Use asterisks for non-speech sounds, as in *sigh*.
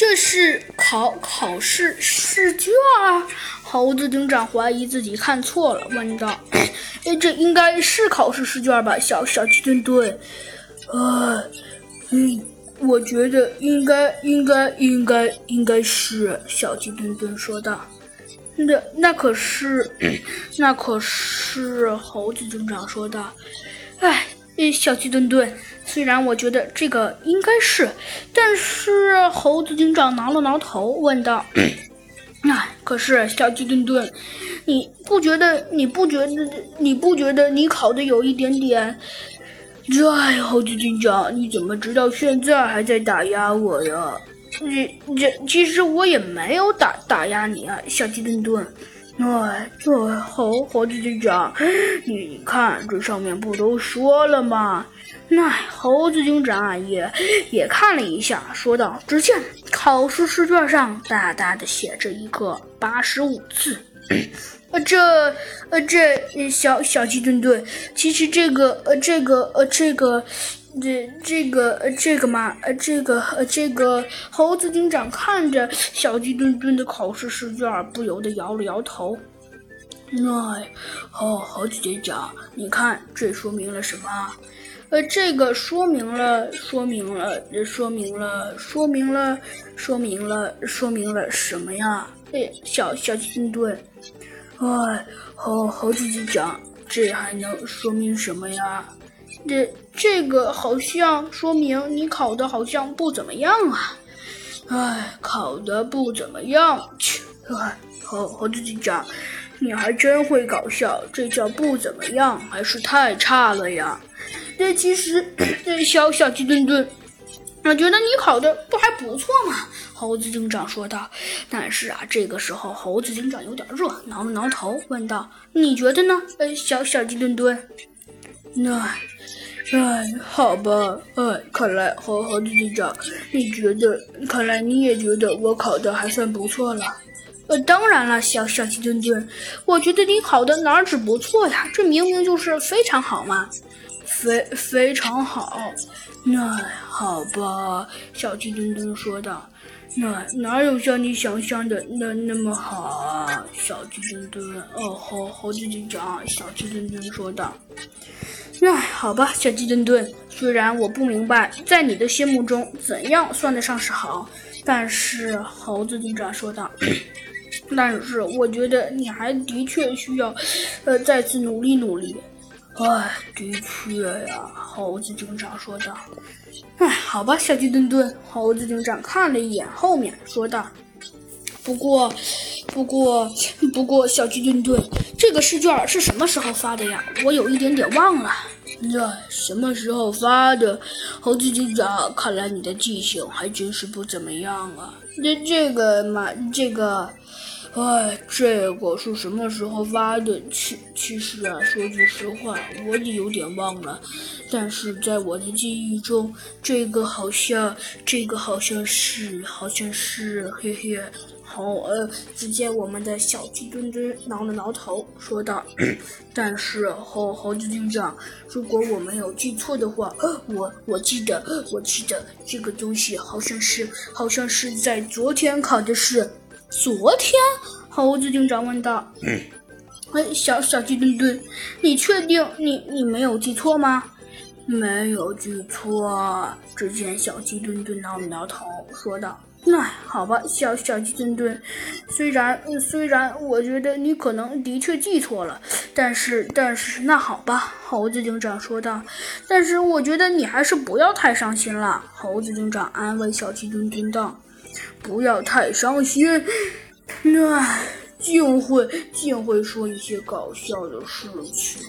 这是考考试试卷儿。猴子警长怀疑自己看错了，问道：“ *coughs* 哎，这应该是考试试卷吧？”小小鸡墩墩，呃，嗯，我觉得应该应该应该应该是。小鸡墩墩说道：“那那可是，那可是。*coughs* ”猴子警长说道：“哎。”小鸡墩墩，虽然我觉得这个应该是，但是猴子警长挠了挠头，问道：“哎，可是小鸡墩墩，你不觉得？你不觉得？你不觉得你考的有一点点？哎，猴子警长，你怎么直到现在还在打压我呀？这这，其实我也没有打打压你啊，小鸡墩墩。”哎，这猴猴子警长，你看这上面不都说了吗？那猴子警长也也看了一下，说道：“只见考试试卷上大大的写着一个八十五字。呃，这呃这小小鸡墩墩，其实这个呃这个呃这个。”这这个呃这个嘛呃这个呃这个猴子警长看着小鸡墩墩的考试试卷，不由得摇了摇头。哎，猴猴子警长，你看这说明了什么？呃，这个说明了说明了说明了说明了说明了说明了什么呀？哎，小小鸡墩，哎，猴猴子警长，这还能说明什么呀？这这个好像说明你考的好像不怎么样啊！哎，考的不怎么样，切！哎，猴猴子警长，你还真会搞笑，这叫不怎么样，还是太差了呀？这其实，*clears throat* 小小鸡墩墩，我觉得你考的不还不错嘛。猴子警长说道。但是啊，这个时候猴子警长有点热，挠了挠头，问道：“你觉得呢？”呃，小小鸡墩墩，那。哎，好吧，哎，看来猴猴子警长，你觉得？看来你也觉得我考的还算不错了。呃，当然了，小小鸡墩墩，我觉得你考的哪止不错呀？这明明就是非常好嘛，非非常好。那好吧，小鸡墩墩说道。那哪有像你想象的那那么好啊，小鸡墩墩。哦，猴猴子警长，小鸡墩墩说道。那，好吧，小鸡墩墩，虽然我不明白在你的心目中怎样算得上是好，但是猴子警长说道，但是我觉得你还的确需要，呃，再次努力努力。哎，的确呀，猴子警长说道。哎，好吧，小鸡墩墩，猴子警长看了一眼后面，说道。不过，不过，不过，小鸡墩墩，这个试卷是什么时候发的呀？我有一点点忘了。那什么时候发的？猴子警长，看来你的记性还真是不怎么样啊。这这个嘛，这个。哎，这个是什么时候发的？其其实啊，说句实话，我也有点忘了。但是在我的记忆中，这个好像，这个好像是，好像是，嘿嘿。好，呃，只见我们的小鸡墩墩挠了挠头，说道：“ *clears throat* 但是猴猴子警长，如果我没有记错的话，*clears throat* 我我记得，我记得这个东西好像是，好像是在昨天考的试。”昨天，猴子警长问道：“嗯哎，小小鸡墩墩，你确定你你没有记错吗？”“没有记错。”只见小鸡墩墩挠了挠头，说道：“那好吧，小小鸡墩墩，虽然虽然我觉得你可能的确记错了，但是但是那好吧。”猴子警长说道：“但是我觉得你还是不要太伤心了。”猴子警长安慰小鸡墩墩道。不要太伤心，那竟会竟会说一些搞笑的事情。